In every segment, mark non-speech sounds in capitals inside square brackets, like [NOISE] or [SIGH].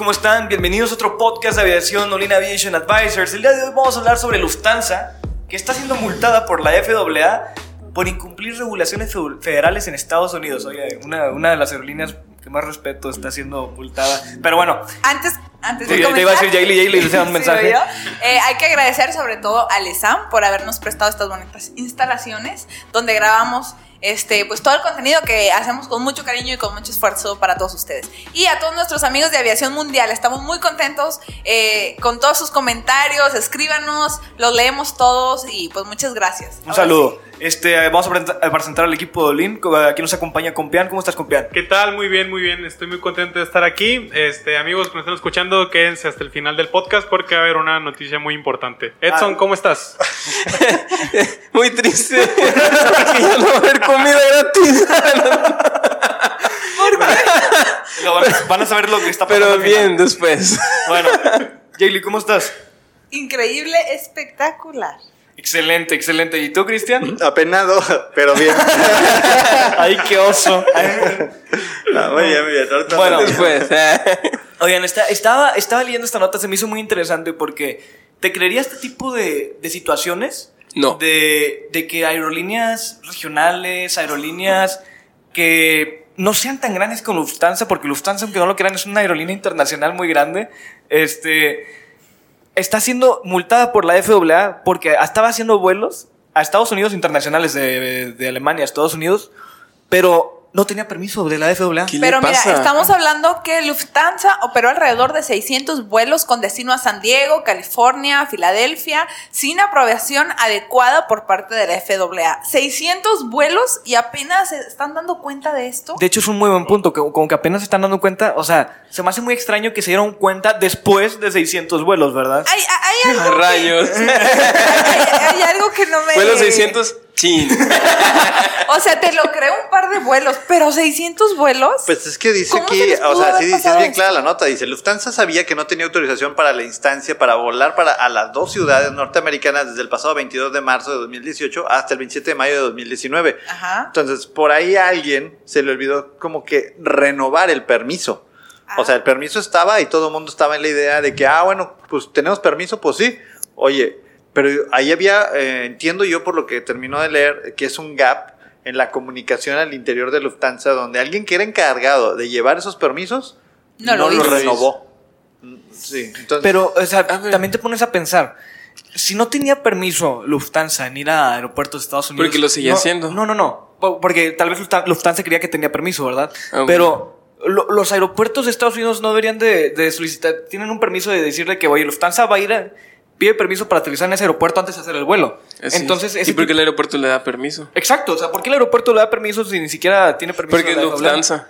¿Cómo están? Bienvenidos a otro podcast de aviación Olin Aviation Advisors. El día de hoy vamos a hablar sobre Lufthansa, que está siendo multada por la FAA por incumplir regulaciones federales en Estados Unidos. Oye, una, una de las aerolíneas que más respeto está siendo multada. Pero bueno. Antes, antes Te, de te comenzar, iba a decir Jaylee, Jaylee, le un [LAUGHS] mensaje. Eh, hay que agradecer sobre todo a Lesam por habernos prestado estas bonitas instalaciones donde grabamos este, pues todo el contenido que hacemos con mucho cariño y con mucho esfuerzo para todos ustedes. Y a todos nuestros amigos de Aviación Mundial, estamos muy contentos eh, con todos sus comentarios, escríbanos, los leemos todos y pues muchas gracias. Un Ahora saludo. Este, vamos a presen- a presentar al equipo de Olin. Aquí nos acompaña Compián. ¿Cómo estás, Compián? ¿Qué tal? Muy bien, muy bien. Estoy muy contento de estar aquí. Este, amigos que me están escuchando, quédense hasta el final del podcast porque va a haber una noticia muy importante. Edson, Ah. ¿cómo estás? [LAUGHS] Muy triste. [LAUGHS] Porque ya no va a haber comida gratis. Lo van, a- van a saber lo que está pasando. Pero bien, después. Bueno, Jaylee, ¿cómo estás? Increíble, espectacular. Excelente, excelente. ¿Y tú, Cristian? [LAUGHS] Apenado, pero bien. [LAUGHS] Ay, qué oso. No, muy bien, muy bien. Ahorita Bueno, Después. Oigan, está- estaba, estaba leyendo esta nota, se me hizo muy interesante porque ¿te creería este tipo de, de situaciones? No. De, de que aerolíneas regionales, aerolíneas que no sean tan grandes como Lufthansa, porque Lufthansa, aunque no lo crean, es una aerolínea internacional muy grande, este, está siendo multada por la FAA porque estaba haciendo vuelos a Estados Unidos internacionales de, Alemania Estados Unidos, pero no tenía permiso de la FAA. ¿Qué le Pero mira, estamos hablando que Lufthansa operó alrededor de 600 vuelos con destino a San Diego, California, Filadelfia, sin aprobación adecuada por parte de la FAA. 600 vuelos y apenas se están dando cuenta de esto. De hecho, es un muy buen punto, que como que apenas se están dando cuenta, o sea, se me hace muy extraño que se dieron cuenta después de 600 vuelos, ¿verdad? Hay, hay [LAUGHS] algo que- Rayos. [LAUGHS] hay, hay algo que no me... Fue los 600. Chin. [LAUGHS] O sea, te lo creo un par de vuelos, pero 600 vuelos. Pues es que dice ¿Cómo se aquí, o sea, sí, sí es bien esto? clara la nota. Dice, Lufthansa sabía que no tenía autorización para la instancia para volar para a las dos ciudades norteamericanas desde el pasado 22 de marzo de 2018 hasta el 27 de mayo de 2019. Ajá. Entonces, por ahí a alguien se le olvidó como que renovar el permiso. O sea, el permiso estaba y todo el mundo estaba en la idea de que, ah, bueno, pues tenemos permiso, pues sí. Oye, pero ahí había, eh, entiendo yo por lo que terminó de leer, que es un gap en la comunicación al interior de Lufthansa, donde alguien que era encargado de llevar esos permisos No lo hizo. renovó. Sí, entonces. Pero, o sea, también te pones a pensar, si no tenía permiso Lufthansa en ir a aeropuertos de Estados Unidos... Porque lo seguía no, haciendo. No, no, no, po- porque tal vez Lufthansa creía que tenía permiso, ¿verdad? Ah, Pero lo- los aeropuertos de Estados Unidos no deberían de, de solicitar, tienen un permiso de decirle que, oye, Lufthansa va a ir, a- pide permiso para aterrizar en ese aeropuerto antes de hacer el vuelo. Así. Entonces, ¿Y por qué el aeropuerto le da permiso? Exacto, o sea, ¿por qué el aeropuerto le da permiso si ni siquiera tiene permiso? Porque es de? Lufthansa.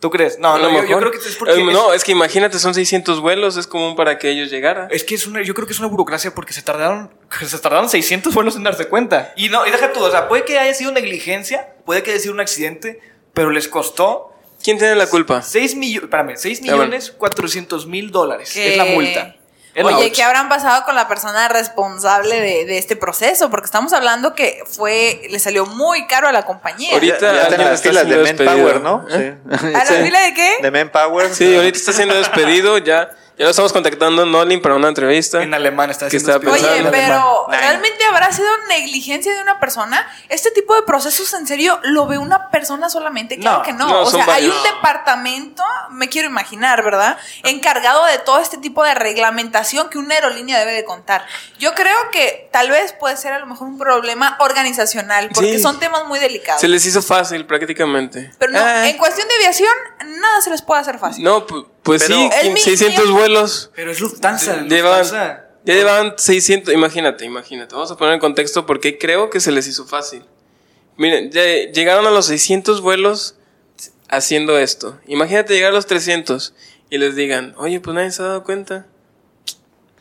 ¿Tú crees? No, no, yo, yo mejor. creo que es porque... Eh, es- No, es que imagínate, son 600 vuelos, es común para que ellos llegaran. Es que es una, yo creo que es una burocracia porque se tardaron, [LAUGHS] se tardaron 600 vuelos en darse cuenta. Y no, y deja tú, o sea, puede que haya sido negligencia, puede que haya sido un accidente, pero les costó ¿Quién tiene la culpa? 6 millones, espérame, 6 Ah, bueno. millones 400 mil dólares. ¿Qué? Es la multa. Oye. ¿qué habrán pasado con la persona responsable de, de este proceso? Porque estamos hablando que fue, le salió muy caro a la compañía. Ahorita- ya, ya filas de siendo Manpower, despedido. ¿no? ¿Eh? Sí. ¿A la Sí. fila de qué? De Manpower. Sí, ahorita está siendo despedido ya. Ya lo estamos contactando Nolin para una entrevista. En alemán está Que haciendo está espión. Oye, pero. ¿realmente habrá sido negligencia de una persona? Este tipo de procesos, en serio, ¿lo ve una persona solamente? Claro No, que no. no, o sea, hay un departamento, me quiero imaginar, ¿verdad? Encargado de todo este tipo de reglamentación que una aerolínea debe de contar. Yo creo que tal vez puede ser a lo mejor un problema organizacional, porque Sí. son temas muy delicados. Se les hizo fácil prácticamente. Pero no, Ah, en cuestión de aviación, nada se les puede hacer fácil. no, pu- pues Pero- sí, El mi- 600 vuelos. Pero es Lufthansa. Llevan, Lufthansa. ya llevaban 600, imagínate, imagínate. Vamos a poner en contexto porque creo que se les hizo fácil. Miren, ya llegaron a los 600 vuelos haciendo esto. Imagínate llegar a los 300 y les digan, oye, pues nadie se ha dado cuenta.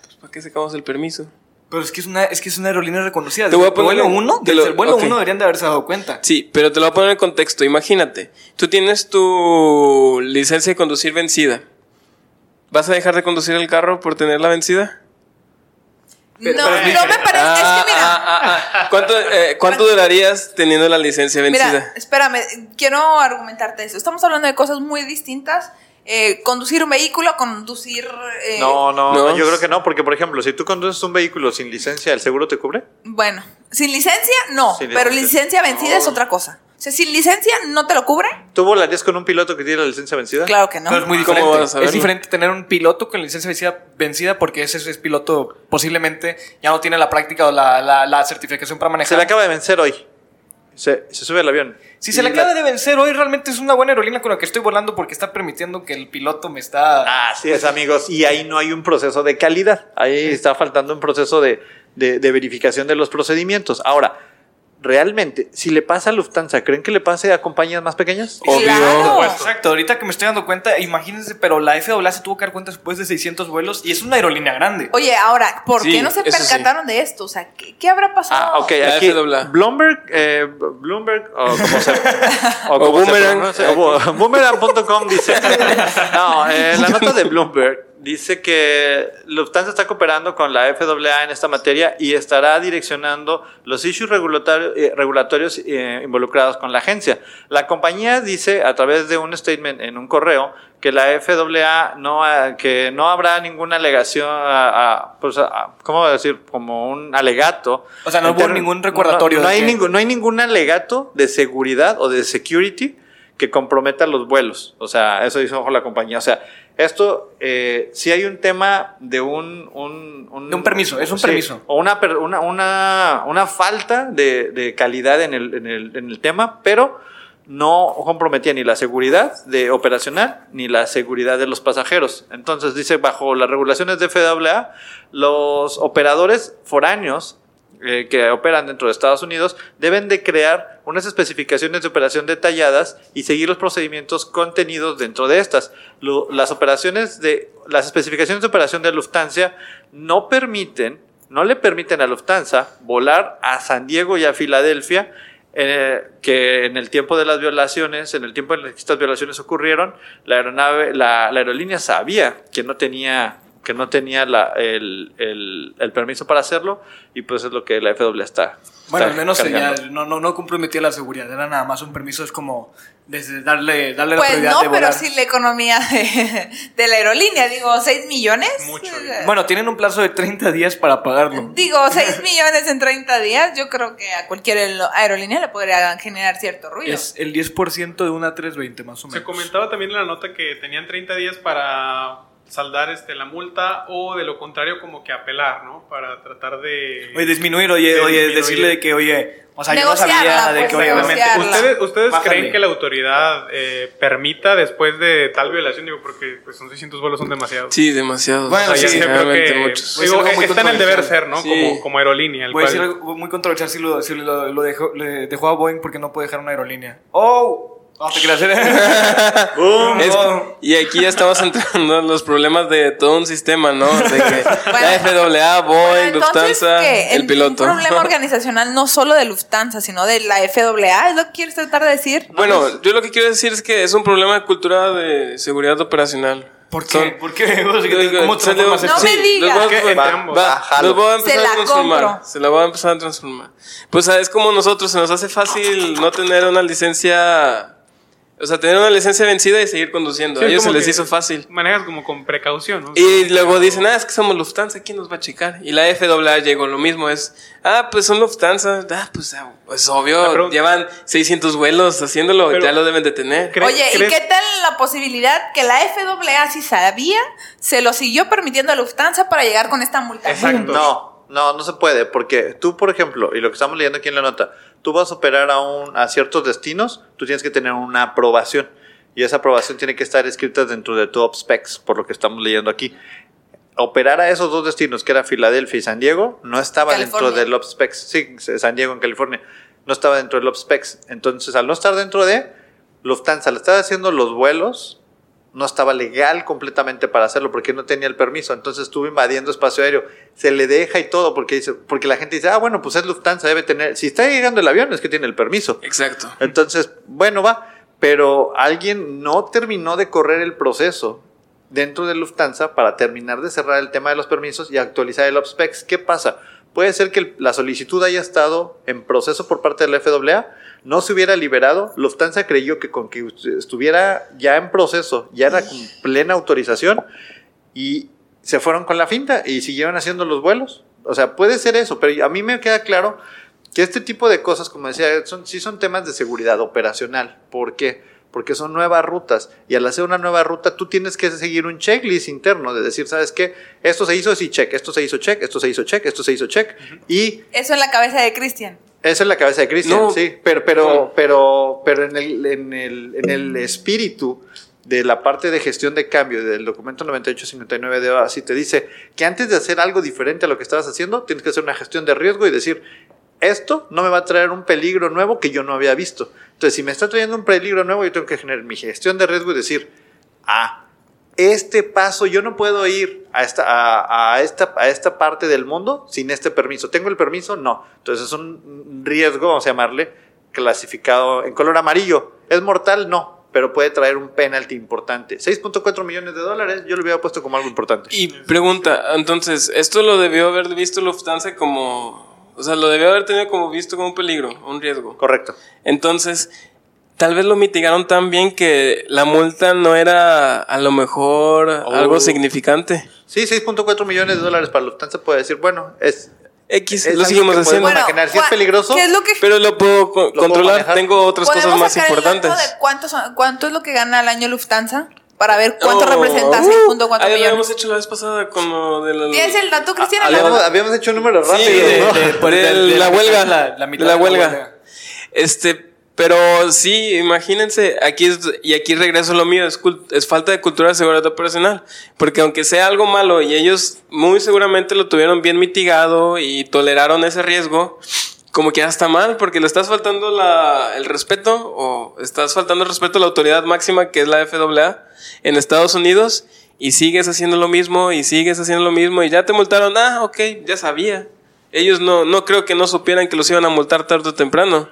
Pues, ¿Para qué sacamos el permiso? Pero es que es una, es que es una aerolínea reconocida. Te voy a el poner vuelo en- 1, te desde lo- el vuelo ok. 1 deberían de haberse dado cuenta. Sí, pero te lo voy a poner en contexto. Imagínate, tú tienes tu licencia de conducir vencida. ¿Vas a dejar de conducir el carro por tenerla vencida? Pero- no, pero no me parece. Ah, es que mira. ah, ah, ah. ¿Cuánto, eh, cuánto durarías teniendo la licencia vencida? Mira, espérame, quiero argumentarte eso. Estamos hablando de cosas muy distintas. Eh, conducir un vehículo, conducir... eh, No, no, No. yo creo que no, porque por ejemplo, si tú conduces un vehículo sin licencia, ¿el seguro te cubre? Bueno, sin licencia, no, Sin pero licencia. licencia vencida es otra cosa. O sea, sin licencia no te lo cubre. ¿Tú volarías con un piloto que tiene la licencia vencida? Claro que no. Pero es muy ¿Cómo diferente. vas a saberlo? Es diferente tener un piloto con licencia vencida, vencida porque ese es piloto posiblemente ya no tiene la práctica o la, la- la certificación para manejar. Se le acaba de vencer hoy. Se, se sube al avión. Si se le la- acaba de vencer hoy, realmente es una buena aerolínea con la que estoy volando porque está permitiendo que el piloto me está... Así es, amigos. Y ahí no hay un proceso de calidad. Ahí está faltando un proceso de, de- de verificación de los procedimientos. Ahora, realmente, si le pasa a Lufthansa, ¿creen que le pase a compañías más pequeñas? Claro. Pues, exacto, ahorita que me estoy dando cuenta, imagínense, pero la FAA se tuvo que dar cuenta después de 600 vuelos y es una aerolínea grande. Oye, ahora, ¿por Sí, qué no se sí. percataron de esto? O sea, ¿qué, qué habrá pasado? Ah, ok, La aquí FAA. Bloomberg, eh, Bloomberg, o como se, o [LAUGHS] O como Boomerang.com dice, [LAUGHS] no, eh, la nota de Bloomberg dice que Lufthansa está cooperando con la FAA en esta materia y estará direccionando los issues eh, regulatorios eh, involucrados con la agencia. La compañía dice a través de un statement en un correo que la FAA no que no habrá ninguna alegación a, a- pues, a- ¿cómo decir? como un alegato O sea, no hubo ningún recordatorio no, hay que- ningún, no hay ningún alegato de seguridad o de security que comprometa los vuelos. O sea, eso hizo la compañía. O sea, esto eh, sí hay un tema de un... un, De un permiso, es un sí, permiso. O una, una, una, una falta de, de calidad en el, en, el, en el tema, pero no comprometía ni la seguridad de operacional ni la seguridad de los pasajeros. Entonces dice, bajo las regulaciones de FAA, los operadores foráneos eh, que operan dentro de Estados Unidos deben de crear unas especificaciones de operación detalladas y seguir los procedimientos contenidos dentro de estas. Lo- las operaciones de las especificaciones de operación de Lufthansa no permiten, no le permiten a Lufthansa volar a San Diego y a Filadelfia eh, que en el tiempo de las violaciones, en el tiempo en el que estas violaciones ocurrieron, la aeronave, la, la aerolínea sabía que no tenía que no tenía la- el, el- el permiso para hacerlo y pues es lo que la FAA está. Bueno, al menos ya no, no, no comprometía la seguridad, era nada más un permiso, es como desde darle, darle la Pues prioridad no, de pero volar. sí la economía de, de la aerolínea. Digo, 6 millones. Mucho Bueno, tienen un plazo de 30 días para pagarlo. Digo, 6 millones en 30 días, yo creo que a cualquier aer- aerolínea le podría generar cierto ruido. Es el 10% de una 320 más o menos. Se comentaba también en la nota que tenían 30 días para saldar este, la multa o de lo contrario como que apelar, ¿no? Para tratar de... Oye, disminuir, oye, de oye, disminuir. decirle de que, oye, o sea, yo no sabía de pues, que, oye, obviamente. ¿Ustedes, ustedes Bájale. creen que la autoridad eh, permita después de tal violación? Digo, porque pues, son 600 vuelos, son demasiados. Sí, demasiado. Bueno, O sea, sí, yo creo realmente que muchos. Digo, está en el deber ser, ¿no? Sí. Como, como aerolínea. el Voy a cual- decir algo muy controversial si lo, si lo, lo dejó, le dejó a Boeing porque no puede dejar una aerolínea. ¡Oh! No te creas. [LAUGHS] Es- y aquí ya estamos entrando en los problemas de todo un sistema, ¿no? De que la FAA, Boeing, Bueno, Lufthansa, ¿qué? el piloto. Un problema [LAUGHS] organizacional no solo de Lufthansa, sino de la FAA, ¿es lo que quieres tratar de decir? Bueno, yo lo que quiero decir es que es un problema de cultura de seguridad operacional. ¿Por Son- qué? ¿Por qué? [LAUGHS] O sea, Digo, ¿Cómo se le- transformas No me digas. los voy a- va- va- los voy empezar Se la a transformar. compro. Se la voy a empezar a transformar. Pues es como nosotros, se nos hace fácil no tener una licencia. O sea, tener una licencia vencida y seguir conduciendo. Sí, a ellos se les hizo fácil. Manejas como con precaución, ¿no? Y luego dicen, ah, es que somos Lufthansa, ¿quién nos va a checar? Y la FAA llegó lo mismo, es, ah, pues son Lufthansa, ah, pues ah, es La obvio, pregunta- llevan 600 vuelos haciéndolo, Pero- ya lo deben de tener. ¿Cre- Oye, ¿y qué tal la posibilidad que la FAA, si sabía, se lo siguió permitiendo a Lufthansa para llegar con esta multa? Exacto. No, no, no se puede, porque tú, por ejemplo, y lo que estamos leyendo aquí en la nota, tú vas a operar a, un, a ciertos destinos, tú tienes que tener una aprobación. Y esa aprobación tiene que estar escrita dentro de tu OpSpecs, por lo que estamos leyendo aquí. Operar a esos dos destinos, que era Filadelfia y San Diego, no estaba dentro California. del OpSpecs. Sí, San Diego en California. No estaba dentro del OpSpecs. Entonces, al no estar dentro de Lufthansa, le estaba haciendo los vuelos, no estaba legal completamente para hacerlo porque no tenía el permiso. Entonces estuvo invadiendo espacio aéreo. Se le deja y todo porque dice, porque la gente dice, ah, bueno, pues es Lufthansa, debe tener. Si está llegando el avión, es que tiene el permiso. Exacto. Entonces, bueno, va. Pero alguien no terminó de correr el proceso dentro de Lufthansa para terminar de cerrar el tema de los permisos y actualizar el OpSpecs. ¿Qué pasa? Puede ser que la solicitud haya estado en proceso por parte de la FAA, no se hubiera liberado. Lufthansa creyó que con que estuviera ya en proceso, ya era con plena autorización y se fueron con la finta y siguieron haciendo los vuelos. O sea, puede ser eso, pero a mí me queda claro que este tipo de cosas, como decía, son, sí son temas de seguridad operacional. ¿Por qué? Porque son nuevas rutas. Y al hacer una nueva ruta, tú tienes que seguir un checklist interno de decir, ¿sabes qué? Esto se hizo, sí, check. Esto se hizo, check. Esto se hizo, check. Esto se hizo, check. Y Eso en la cabeza de Cristian. Esa es la cabeza de Cristian, No. sí. Pero, pero, No. pero, pero en el, en el, en el espíritu de la parte de gestión de cambio del documento 9859 de OASI te dice que antes de hacer algo diferente a lo que estabas haciendo, tienes que hacer una gestión de riesgo y decir, esto no me va a traer un peligro nuevo que yo no había visto. Entonces, si me está trayendo un peligro nuevo, yo tengo que generar mi gestión de riesgo y decir, ah, este paso yo no puedo ir a esta, a, a esta, a esta parte del mundo sin este permiso. ¿Tengo el permiso? No. Entonces es un riesgo, vamos a llamarle, clasificado en color amarillo. ¿Es mortal? No, pero puede traer un penalty importante. 6.4 millones de dólares, yo lo hubiera puesto como algo importante. Y pregunta, entonces, ¿esto lo debió haber visto Lufthansa como... O sea, lo debió haber tenido como visto como un peligro, un riesgo? Correcto. Entonces, tal vez lo mitigaron tan bien que la multa no era a lo mejor algo significante. Sí, 6.4 millones de dólares para Lufthansa puede decir, bueno, es... X, Es lo seguimos haciendo. imaginar, si es peligroso, ¿Qué es lo que Pero lo puedo co- puedo controlar. manejar. Tengo otras cosas más el importantes. de cuánto, son- cuánto es lo que gana al año Lufthansa? Para ver cuánto Oh, representa uh, 6.4 ahí lo millones. habíamos hecho la vez pasada con lo de la... ¿Tienes el dato, Cristian? Habíamos, habíamos hecho números Sí, rápidos, de, ¿no? de- [LAUGHS] de- de la la huelga. la- la mitad de la de la huelga. huelga. Este, pero sí, imagínense, aquí es, y aquí regreso lo mío, es, es falta de cultura de seguridad operacional. Porque aunque sea algo malo y ellos muy seguramente lo tuvieron bien mitigado y toleraron ese riesgo, como que ya está mal, porque le estás faltando la, el respeto o estás faltando el respeto a la autoridad máxima que es la FAA en Estados Unidos y sigues haciendo lo mismo y sigues haciendo lo mismo y ya te multaron, ah, ok, ya sabía. Ellos no, no creo que no supieran que los iban a multar tarde o temprano.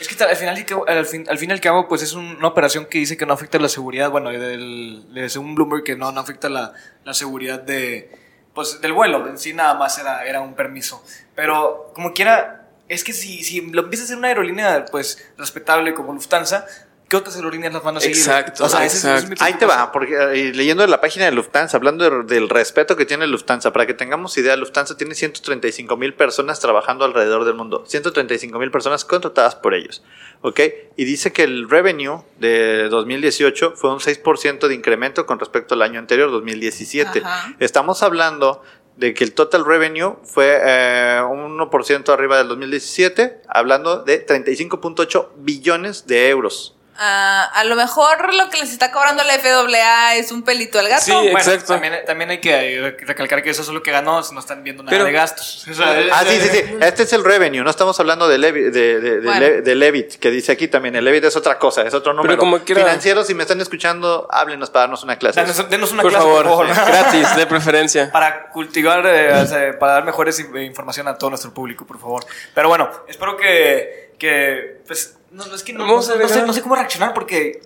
Es que al final, al fin, al fin y al pues es un- una operación que dice que no afecta la seguridad. Bueno, del, de según Bloomberg, que no, no afecta la, la seguridad de, pues, del vuelo. En sí, nada más era, era un permiso. Pero, como quiera, es que si, si lo empieza a hacer una aerolínea, pues, respetable como Lufthansa, ¿qué otras aerolíneas las van a seguir? Exacto, es mi exacto. Ahí te va, porque eh, leyendo de la página de Lufthansa, hablando de- del respeto que tiene Lufthansa, para que tengamos idea, Lufthansa tiene 135 mil personas trabajando alrededor del mundo, 135 mil personas contratadas por ellos, ¿ok? Y dice que el revenue de 2018 fue un 6% de incremento con respecto al año anterior, 2017. Ajá. Estamos hablando de que el total revenue fue eh, un 1% arriba del 2017, hablando de 35.8 billones de euros. Ah, a lo mejor lo que les está cobrando la FAA es un pelito al gato. Sí, Bueno, Exacto. También, también hay que recalcar que eso es lo que ganó, si no están viendo nada Pero- de gastos. [LAUGHS] O sea, Ah, sí, sí, sí. Este es el revenue. No estamos hablando de, Levi- de, de, de, Bueno. Le- de Levit, que dice aquí también. El Levit es otra cosa, es otro número. como quiera- Financieros, si me están escuchando, háblenos para darnos una clase. Denos, denos una Por clase, favor, por favor. gratis, de preferencia. [LAUGHS] para cultivar, eh, o sea, para dar mejores in- información a todo nuestro público, por favor. Pero bueno, espero que, que pues, no, no, es que no, no no sé- no sé cómo reaccionar porque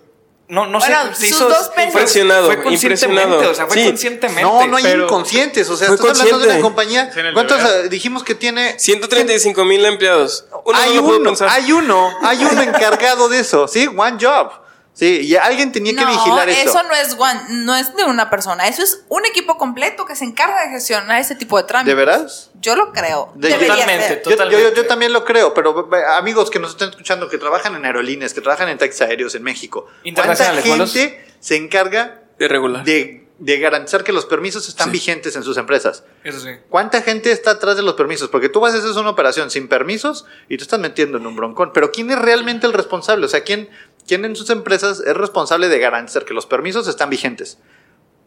no, no Bueno, sé, se sus hizo dos Impresionado, fue conscientemente, impresionado. o sea, fue Sí. conscientemente. No, no hay inconscientes. O sea, estás hablando de una consciente. compañía. ¿Cuántos eh, dijimos que tiene? 135 mil empleados. Uno hay no uno, hay uno, hay uno encargado de eso, ¿sí? One job. Sí, y alguien tenía que vigilar eso. eso no es one, no es de una persona, eso es un equipo completo que se encarga de gestionar ese tipo de trámites. ¿De veras? Yo lo creo. De- Totalmente, ser. Yo, yo- Totalmente. yo- yo también lo creo, pero amigos que nos estén escuchando, que trabajan en aerolíneas, que trabajan en taxis aéreos en México, ¿cuánta gente se encarga De regular. de, de garantizar que los permisos están Sí. vigentes en sus empresas? Eso sí. ¿Cuánta gente está atrás de los permisos? Porque tú vas a hacer una operación sin permisos y te estás metiendo en un broncón. Pero ¿quién es realmente el responsable? O sea, ¿quién, quién en sus empresas es responsable de garantizar que los permisos están vigentes?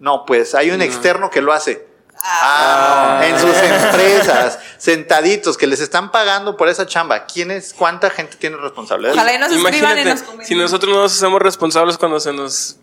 No, pues hay un externo que lo hace. Ah, en sus empresas, sentaditos, que les están pagando por esa chamba. ¿Quién es? ¿Cuánta gente tiene responsabilidad? Ojalá y nos escriban y Imagínate, nos si nosotros no nos hacemos responsables cuando se nos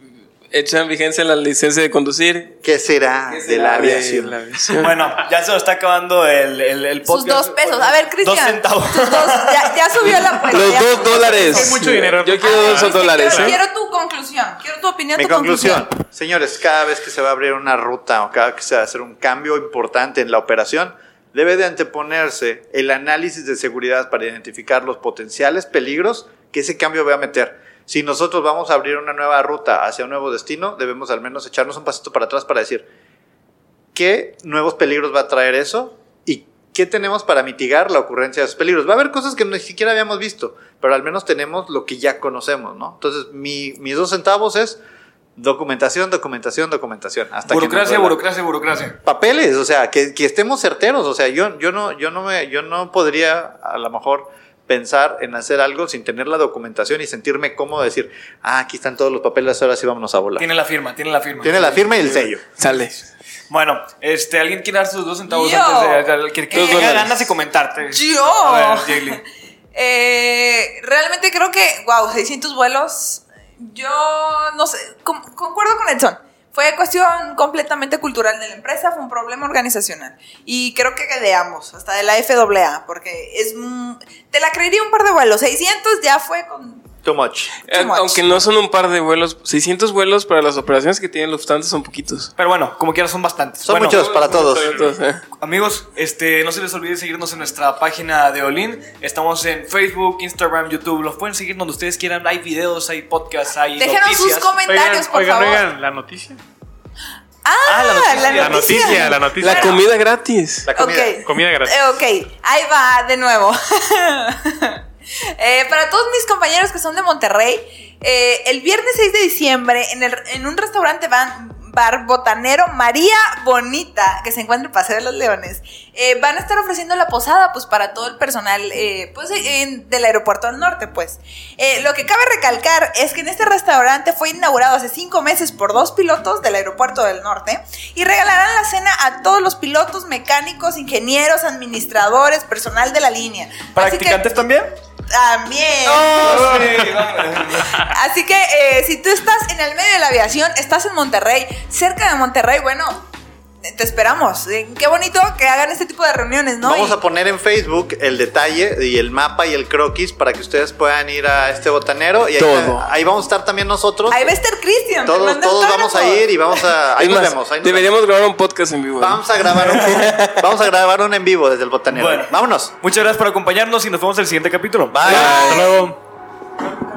echan vigencia la licencia de conducir. ¿Qué será ¿qué de será la aviación? la aviación? Bueno, ya se nos está acabando el, el, el Sus podcast. dos pesos. A ver, Cristian. Dos centavos. sus dos- ya, ya subió la apuesta. Los ya dos dólares. Es mucho dinero. Yo quiero A ver, dos dólares. Quiero, ¿eh? quiero tu conclusión. Quiero tu opinión, Mi tu conclusión, señores, cada vez que se va a abrir una ruta o cada vez que se va a hacer un cambio importante en la operación, debe de anteponerse el análisis de seguridad para identificar los potenciales peligros que ese cambio va a meter. Si nosotros vamos a abrir una nueva ruta hacia un nuevo destino, debemos al menos echarnos un pasito para atrás para decir qué nuevos peligros va a traer eso y qué tenemos para mitigar la ocurrencia de esos peligros. Va a haber cosas que ni siquiera habíamos visto, pero al menos tenemos lo que ya conocemos, ¿no? Entonces, mi- mis dos centavos es documentación, documentación, documentación. Hasta Burocracia, burocracia, burocracia. Papeles, o sea, que, que estemos certeros. O sea, yo, yo, no, yo, no me, yo no podría a lo mejor pensar en hacer algo sin tener la documentación y sentirme cómodo de decir, ah, aquí están todos los papeles, ahora sí vámonos a volar. Tiene la firma, tiene la firma. Tiene la firma y el sello. Sale. Bueno, este, ¿alguien quiere dar sus dos centavos Yo. antes de que, que dólares. ganas de comentarte? Yo. A ver. [LAUGHS] Eh, realmente creo que, wow, 600 vuelos. Yo no sé, con- concuerdo con Edson. Fue cuestión completamente cultural de la empresa, fue un problema organizacional. Y creo que de ambos, hasta de la FAA, porque es. mm, Te la creería un par de vuelos. 600 ya fue con. Too much. Eh, much. Aunque no son un par de vuelos, 600 vuelos para las operaciones que tienen Lufthansa son poquitos. Pero bueno, como quieras, son bastantes. Son Bueno, muchos para todos. Entonces, eh. Amigos, este, no se les olvide seguirnos en nuestra página de Olin. Estamos en Facebook, Instagram, YouTube. Los pueden seguir donde ustedes quieran. Hay videos, hay podcasts, hay Déjenos sus noticias. comentarios, Oigan, por oigan, favor. oigan, la noticia. Ah, Ah, la noticia. La noticia, la noticia. La comida gratis. La comida. Ok. Comida gratis. Eh, ok, ahí va de nuevo. [LAUGHS] Eh, para todos mis compañeros que son de Monterrey, eh, el viernes 6 de diciembre en, el- en un restaurante van, bar botanero María Bonita, que se encuentra en Paseo de los Leones, eh, van a estar ofreciendo la posada pues para todo el personal eh, pues, en- del aeropuerto del norte. pues. Eh, lo que cabe recalcar es que en este restaurante fue inaugurado hace cinco meses por dos pilotos del aeropuerto del norte y regalarán la cena a todos los pilotos, mecánicos, ingenieros, administradores, personal de la línea. Así que- ¿Practicantes también? También. Oh, sí. Así que eh, si tú estás en el medio de la aviación, estás en Monterrey, cerca de Monterrey, bueno, te esperamos. Eh, Qué bonito que hagan este tipo de reuniones, ¿no? Vamos Y- a poner en Facebook el detalle y el mapa y el croquis para que ustedes puedan ir a este botanero. Y ahí, Todo. ahí vamos a estar también nosotros. Ahí va a estar Cristian. Todos, vamos a ir y vamos a. Ahí nos más, vemos. ahí nos deberíamos grabar un podcast en vivo. vemos. Vamos a grabar un, [LAUGHS] vamos a grabar un en vivo desde el botanero. Bueno. Vámonos. Muchas gracias por acompañarnos y nos vemos en el siguiente capítulo. Bye. Hasta luego.